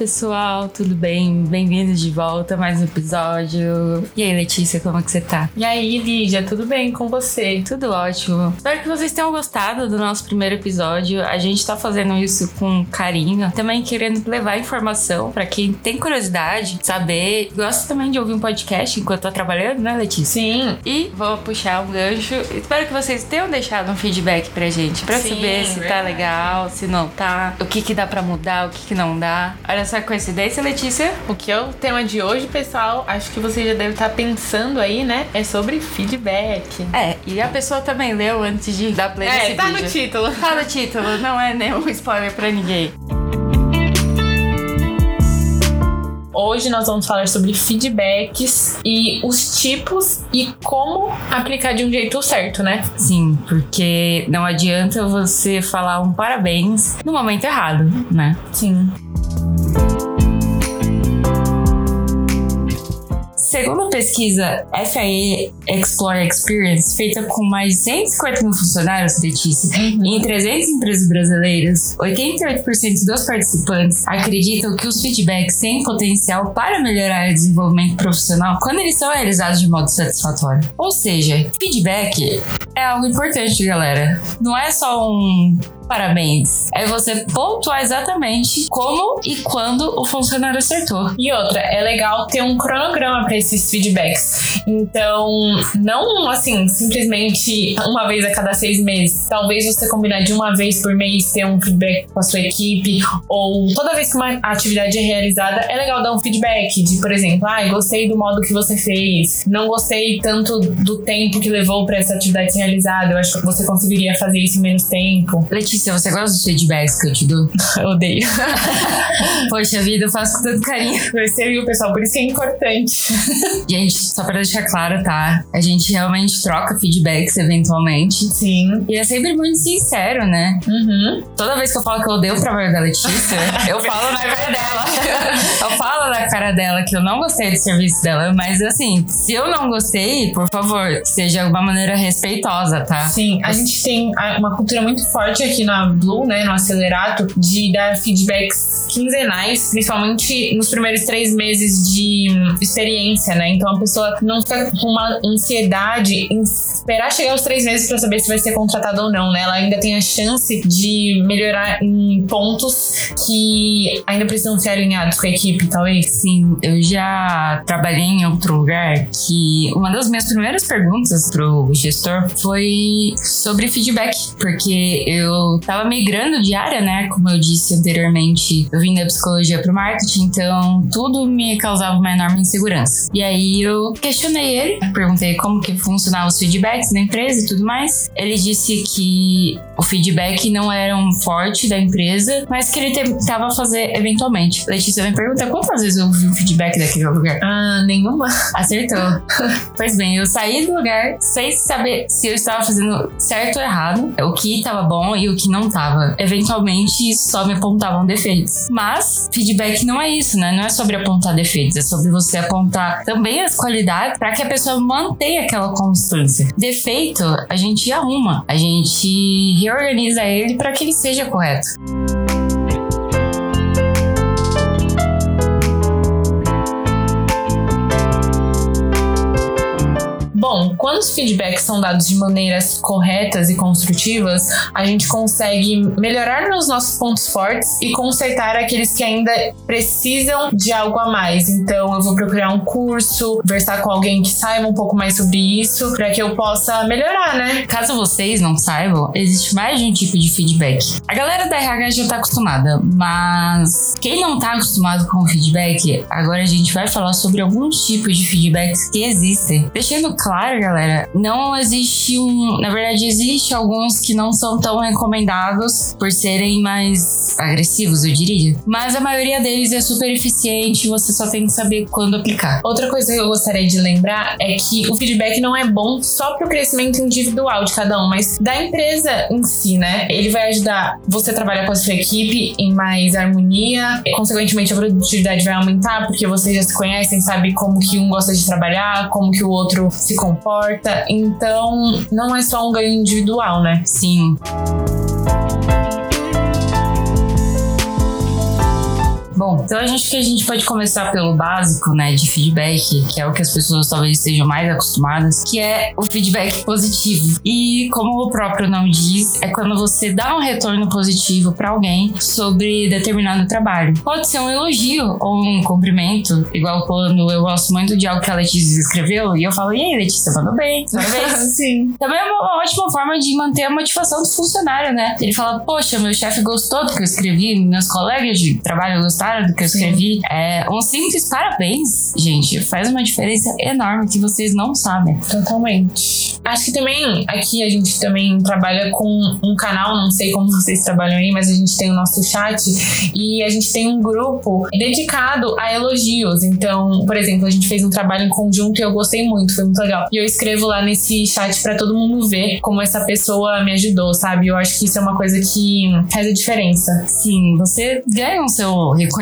Pessoal, tudo bem? Bem-vindos de volta a mais um episódio. E aí, Letícia, como é que você tá? E aí, Lídia, tudo bem com você? Tudo ótimo. Espero que vocês tenham gostado do nosso primeiro episódio. A gente tá fazendo isso com carinho, também querendo levar informação para quem tem curiosidade, saber. Gosta também de ouvir um podcast enquanto tá trabalhando, né, Letícia? Sim. E vou puxar um gancho. Espero que vocês tenham deixado um feedback pra gente, pra Sim, saber se tá verdade. legal, se não tá, o que que dá pra mudar, o que que não dá. Olha só a coincidência, Letícia. O que é o tema de hoje, pessoal, acho que você já deve estar pensando aí, né? É sobre feedback. É, e a pessoa também leu antes de dar play nesse É, tá vídeo. no título. Tá no título, não é nenhum spoiler pra ninguém. Hoje nós vamos falar sobre feedbacks e os tipos e como aplicar de um jeito certo, né? Sim, porque não adianta você falar um parabéns no momento errado, né? Sim. Segundo a pesquisa FIA Explore Experience, feita com mais de 150 mil funcionários, Letícia, em 300 empresas brasileiras, 88% dos participantes acreditam que os feedbacks têm potencial para melhorar o desenvolvimento profissional quando eles são realizados de modo satisfatório. Ou seja, feedback é algo importante, galera. Não é só um parabéns. É você pontuar exatamente como e quando o funcionário acertou. E outra, é legal ter um cronograma para esses feedbacks. Então, não assim, simplesmente uma vez a cada seis meses. Talvez você combinar de uma vez por mês ter um feedback com a sua equipe, ou toda vez que uma atividade é realizada, é legal dar um feedback de, por exemplo, ah, gostei do modo que você fez, não gostei tanto do tempo que levou para essa atividade ser realizada, eu acho que você conseguiria fazer isso em menos tempo. Letícia, você gosta dos feedbacks que eu te dou? Eu odeio. Poxa vida, eu faço com tanto carinho. Você viu, pessoal, por isso que é importante. Gente, só pra deixar claro, tá? A gente realmente troca feedbacks eventualmente. Sim. E é sempre muito sincero, né? Uhum. Toda vez que eu falo que eu odeio o trabalho da Letícia, eu falo na cara dela. Eu falo na cara dela que eu não gostei do serviço dela, mas assim, se eu não gostei, por favor, seja de uma maneira respeitosa, tá? Sim, a gente tem uma cultura muito forte aqui na Blue, né, no Acelerato, de dar feedbacks quinzenais, principalmente nos primeiros três meses de hum, experiência, né? Então a pessoa não fica com uma ansiedade em esperar chegar aos três meses pra saber se vai ser contratada ou não, né? Ela ainda tem a chance de melhorar em pontos que ainda precisam ser alinhados com a equipe, talvez. Sim, eu já trabalhei em outro lugar que uma das minhas primeiras perguntas pro gestor foi sobre feedback, porque eu tava migrando de área, né? Como eu disse anteriormente, eu vim da psicologia pro marketing, então tudo me causava uma enorme insegurança. E aí eu questionei ele, perguntei como que funcionavam os feedbacks da empresa e tudo mais. Ele disse que o feedback não era um forte da empresa, mas que ele tentava fazer eventualmente. Letícia me pergunta quantas vezes eu ouvi um feedback daquele lugar. Ah, nenhuma. Acertou. pois bem, eu saí do lugar sem saber se eu estava fazendo certo ou errado, o que estava bom e o que não estava. Eventualmente, só me apontavam defeitos. Mas, feedback não é isso, né? Não é sobre apontar defeitos, é sobre você apontar também as qualidades para que a pessoa mantenha aquela constância. Defeito, a gente arruma, a gente reorganiza ele para que ele seja correto. Quando os feedbacks são dados de maneiras corretas e construtivas, a gente consegue melhorar nos nossos pontos fortes e consertar aqueles que ainda precisam de algo a mais. Então, eu vou procurar um curso, conversar com alguém que saiba um pouco mais sobre isso, para que eu possa melhorar, né? Caso vocês não saibam, existe mais de um tipo de feedback. A galera da RH já tá acostumada, mas quem não tá acostumado com feedback, agora a gente vai falar sobre alguns tipos de feedbacks que existem. Deixando claro, galera, não existe um. Na verdade, existe alguns que não são tão recomendados por serem mais agressivos, eu diria. Mas a maioria deles é super eficiente, você só tem que saber quando aplicar. Outra coisa que eu gostaria de lembrar é que o feedback não é bom só para o crescimento individual de cada um, mas da empresa em si, né? Ele vai ajudar você a trabalhar com a sua equipe em mais harmonia, consequentemente a produtividade vai aumentar porque vocês já se conhecem, sabe como que um gosta de trabalhar, como que o outro se comporta. Então, não é só um ganho individual, né? Sim. Bom, então a gente que a gente pode começar pelo básico, né, de feedback, que é o que as pessoas talvez estejam mais acostumadas, que é o feedback positivo. E como o próprio nome diz, é quando você dá um retorno positivo para alguém sobre determinado trabalho. Pode ser um elogio ou um cumprimento, igual quando eu gosto muito de algo que a Letícia escreveu e eu falo, e aí, Letícia, mandou bem, parabéns. Sim. Também é uma ótima forma de manter a motivação do funcionário, né? Ele fala, poxa, meu chefe gostou do que eu escrevi, meus colegas de trabalho gostaram do que eu escrevi. É, um simples parabéns, gente, faz uma diferença enorme que vocês não sabem. Totalmente. Acho que também aqui a gente também trabalha com um canal, não sei como vocês trabalham aí, mas a gente tem o nosso chat e a gente tem um grupo dedicado a elogios. Então, por exemplo, a gente fez um trabalho em conjunto e eu gostei muito, foi muito legal. E eu escrevo lá nesse chat para todo mundo ver como essa pessoa me ajudou, sabe? Eu acho que isso é uma coisa que faz a diferença. Sim, você ganha o seu reconhecimento,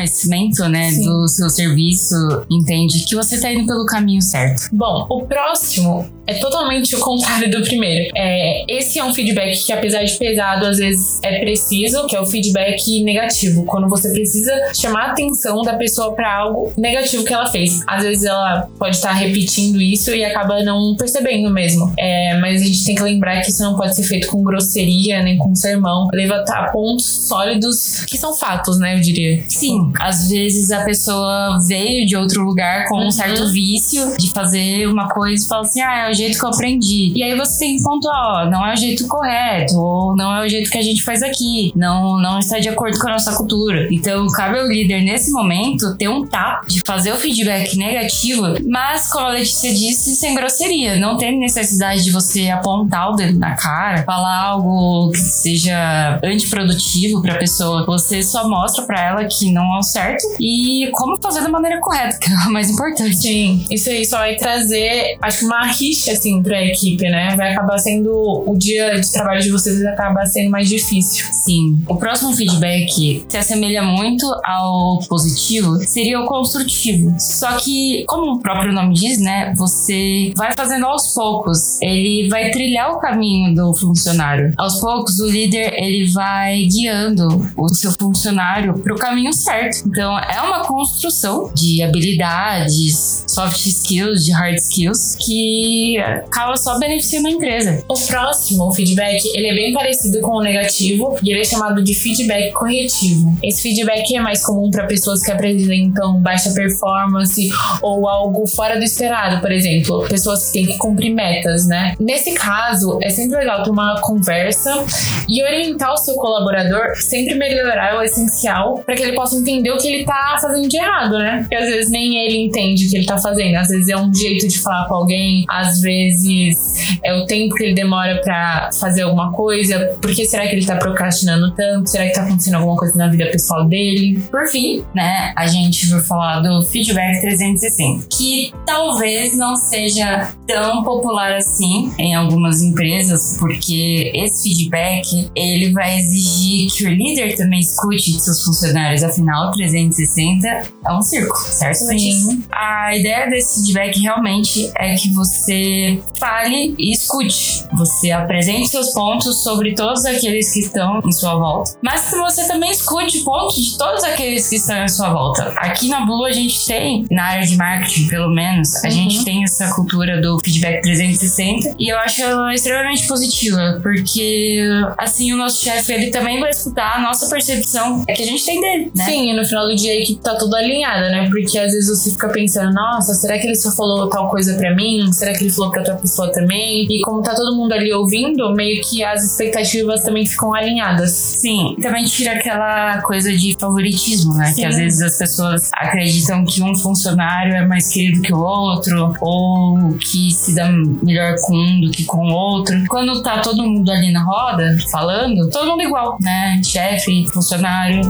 né, Sim. do seu serviço, entende que você tá indo pelo caminho certo. Bom, o próximo é totalmente o contrário do primeiro. É, esse é um feedback que, apesar de pesado, às vezes é preciso, que é o feedback negativo, quando você precisa chamar a atenção da pessoa para algo negativo que ela fez. Às vezes ela pode estar repetindo isso e acaba não percebendo mesmo. É, mas a gente tem que lembrar que isso não pode ser feito com grosseria nem com sermão. Levantar pontos sólidos que são fatos, né? Eu diria. Sim, às vezes a pessoa veio de outro lugar com Uhum. um certo vício de fazer uma coisa e fala assim: ah, o jeito que eu aprendi. E aí você tem que pontuar: ó, não é o jeito correto, ou não é o jeito que a gente faz aqui, não, não está de acordo com a nossa cultura. Então, cabe ao líder, nesse momento, ter um tap de fazer o feedback negativo, mas, como a Letícia disse, sem grosseria. Não tem necessidade de você apontar o dedo na cara, falar algo que seja antiprodutivo pra pessoa. Você só mostra pra ela que não é o certo e como fazer da maneira correta, que é o mais importante. Sim, isso aí só vai trazer, acho que uma rixa, assim, pra equipe, né? Vai acabar sendo. O dia de trabalho de vocês vai acabar sendo mais difícil. Sim. O próximo feedback se assemelha muito ao positivo, seria o construtivo. Só que, como o próprio nome diz, né? Você vai fazendo aos poucos. Ele vai trilhar o caminho do funcionário. Aos poucos, o líder ele vai guiando o seu funcionário para o caminho certo. Então, é uma construção de habilidades, soft skills, de hard skills, que acaba só beneficiando a empresa. O próximo, o feedback, ele é bem parecido com o negativo e ele é chamado de feedback corretivo. Esse feedback é mais comum para pessoas que apresentam baixa performance ou algo fora do esperado, por exemplo, pessoas que têm que cumprir metas, né? Nesse caso, é sempre legal ter uma conversa e orientar o seu colaborador, sempre melhorar o essencial para que ele possa entender o que ele tá fazendo de errado, né? Porque às vezes nem ele entende o que ele tá fazendo, às vezes é um jeito de falar com alguém, às vezes vezes. É o tempo que ele demora para fazer alguma coisa, por que será que ele tá procrastinando tanto? Será que tá acontecendo alguma coisa na vida pessoal dele? Por fim, né, a gente vai falar do feedback 360, que talvez não seja tão popular assim em algumas empresas, porque esse feedback ele vai exigir que o líder também escute seus funcionários, afinal 360 é um círculo, certo? Letícia? A ideia desse feedback realmente é que você fale e escute. Você apresente seus pontos sobre todos aqueles que estão em sua volta, mas que você também escute pontos de todos aqueles que estão em sua volta. Aqui na Blue a gente tem, na área de marketing pelo menos, a Uhum. gente tem essa cultura do feedback 360 e eu acho ela extremamente positiva, porque assim o nosso chefe ele também vai escutar a nossa percepção que a gente tem dele, né? Sim, e no final do dia a equipe tá tudo alinhada, né? Porque às vezes você fica pensando, nossa, será que ele só falou tal coisa pra mim? Será que ele falou pra outra pessoa também? E como tá todo mundo ali ouvindo, meio que as expectativas também ficam alinhadas. Sim, também tira aquela coisa de favoritismo, né? Sim. Que às vezes as pessoas acreditam que um funcionário é mais querido que o outro, ou que se dá melhor com um do que com o outro. Quando tá todo mundo ali na roda, falando, todo mundo igual, né? Chefe, funcionário.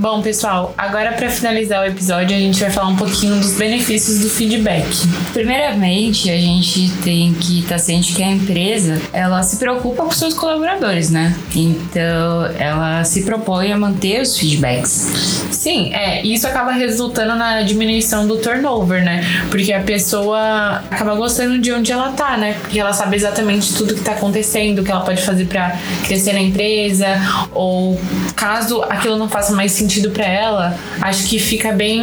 Bom, pessoal, agora para finalizar o episódio, a gente vai falar um pouquinho dos benefícios do feedback. Primeiramente, a gente tem que estar tá ciente que a empresa, ela se preocupa com seus colaboradores, né? Então, ela se propõe a manter os feedbacks. Sim, é, isso acaba resultando na diminuição do turnover, né? Porque a pessoa acaba gostando de onde ela tá, né? Porque ela sabe exatamente tudo que tá acontecendo, o que ela pode fazer para crescer na empresa, ou caso aquilo não faça mais sentido para ela, acho que fica bem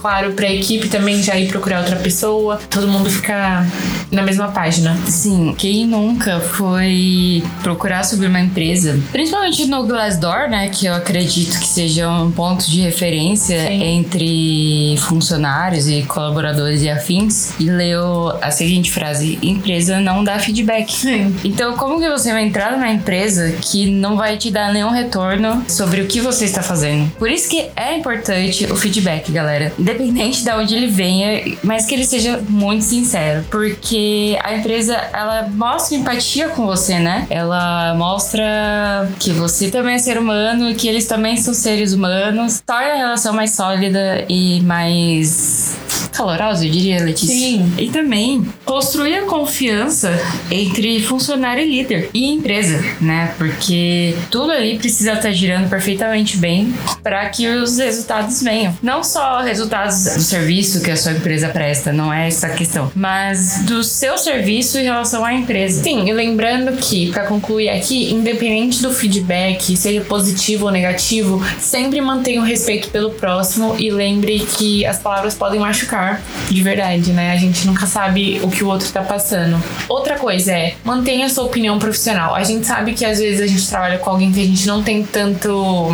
claro para a equipe também já ir procurar outra pessoa, todo mundo fica na mesma página. Sim, quem nunca foi procurar sobre uma empresa, principalmente no Glassdoor, né, que eu acredito que seja um ponto de referência Sim. entre funcionários e colaboradores e afins, e leu a seguinte frase: empresa não dá feedback. Sim. Então, como que você vai entrar numa empresa que não vai te dar nenhum retorno sobre o que você está fazendo? Por isso que é importante o feedback, galera. Independente de onde ele venha, mas que ele seja muito sincero, porque a empresa ela mostra empatia com você, né? Ela mostra que você também é ser humano, que eles também são seres humanos, torna a relação mais sólida e mais calorosa, eu diria, Letícia. Sim. E também construir a confiança entre funcionário e líder e empresa, né? Porque tudo ali precisa estar girando perfeitamente bem para que os resultados venham. Não só resultados do serviço que a sua empresa presta, não é essa a questão, mas do seu serviço em relação à empresa. Sim, e lembrando que, para concluir aqui, independente do feedback, seja positivo ou negativo, sempre mantenha o respeito pelo próximo e lembre que as palavras podem machucar de verdade, né? A gente nunca sabe o que o outro tá passando. Outra coisa é, mantenha sua opinião profissional. A gente sabe que às vezes a gente trabalha com alguém que a gente não tem tanto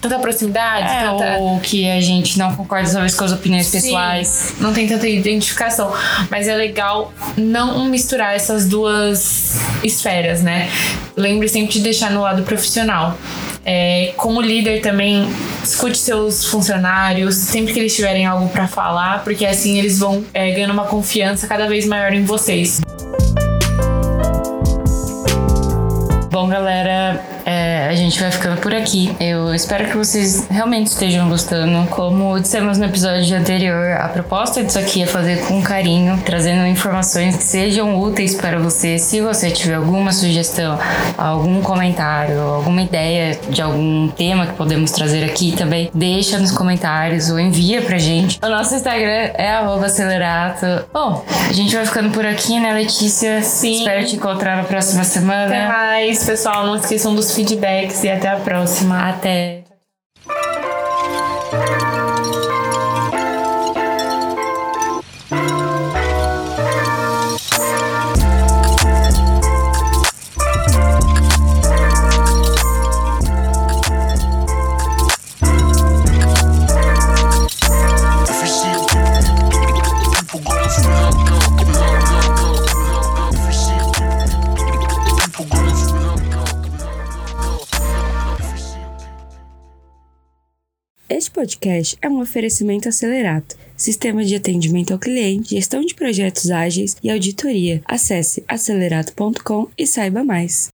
tanta proximidade, é, tanta... ou que a gente não concorda talvez com as opiniões Sim, pessoais. Não tem tanta identificação. Mas é legal não misturar essas duas esferas, né? Lembre sempre de deixar no lado profissional. É, como líder também, escute seus funcionários sempre que eles tiverem algo para falar, porque assim eles vão é, ganhando uma confiança cada vez maior em vocês. Bom, galera, é, a gente vai ficando por aqui. Eu espero que vocês realmente estejam gostando. Como dissemos no episódio anterior, a proposta disso aqui é fazer com carinho, trazendo informações que sejam úteis para você. Se você tiver alguma sugestão, algum comentário, alguma ideia de algum tema que podemos trazer aqui também, deixa nos comentários ou envia pra gente. O nosso Instagram é acelerato. Bom, a gente vai ficando por aqui, né, Letícia? Sim. Espero te encontrar na próxima semana. Até mais, pessoal. Não esqueçam dos feedbacks e até a próxima. Até. Podcast é um oferecimento Acelerato, sistema de atendimento ao cliente, gestão de projetos ágeis e auditoria. Acesse acelerato.com e saiba mais.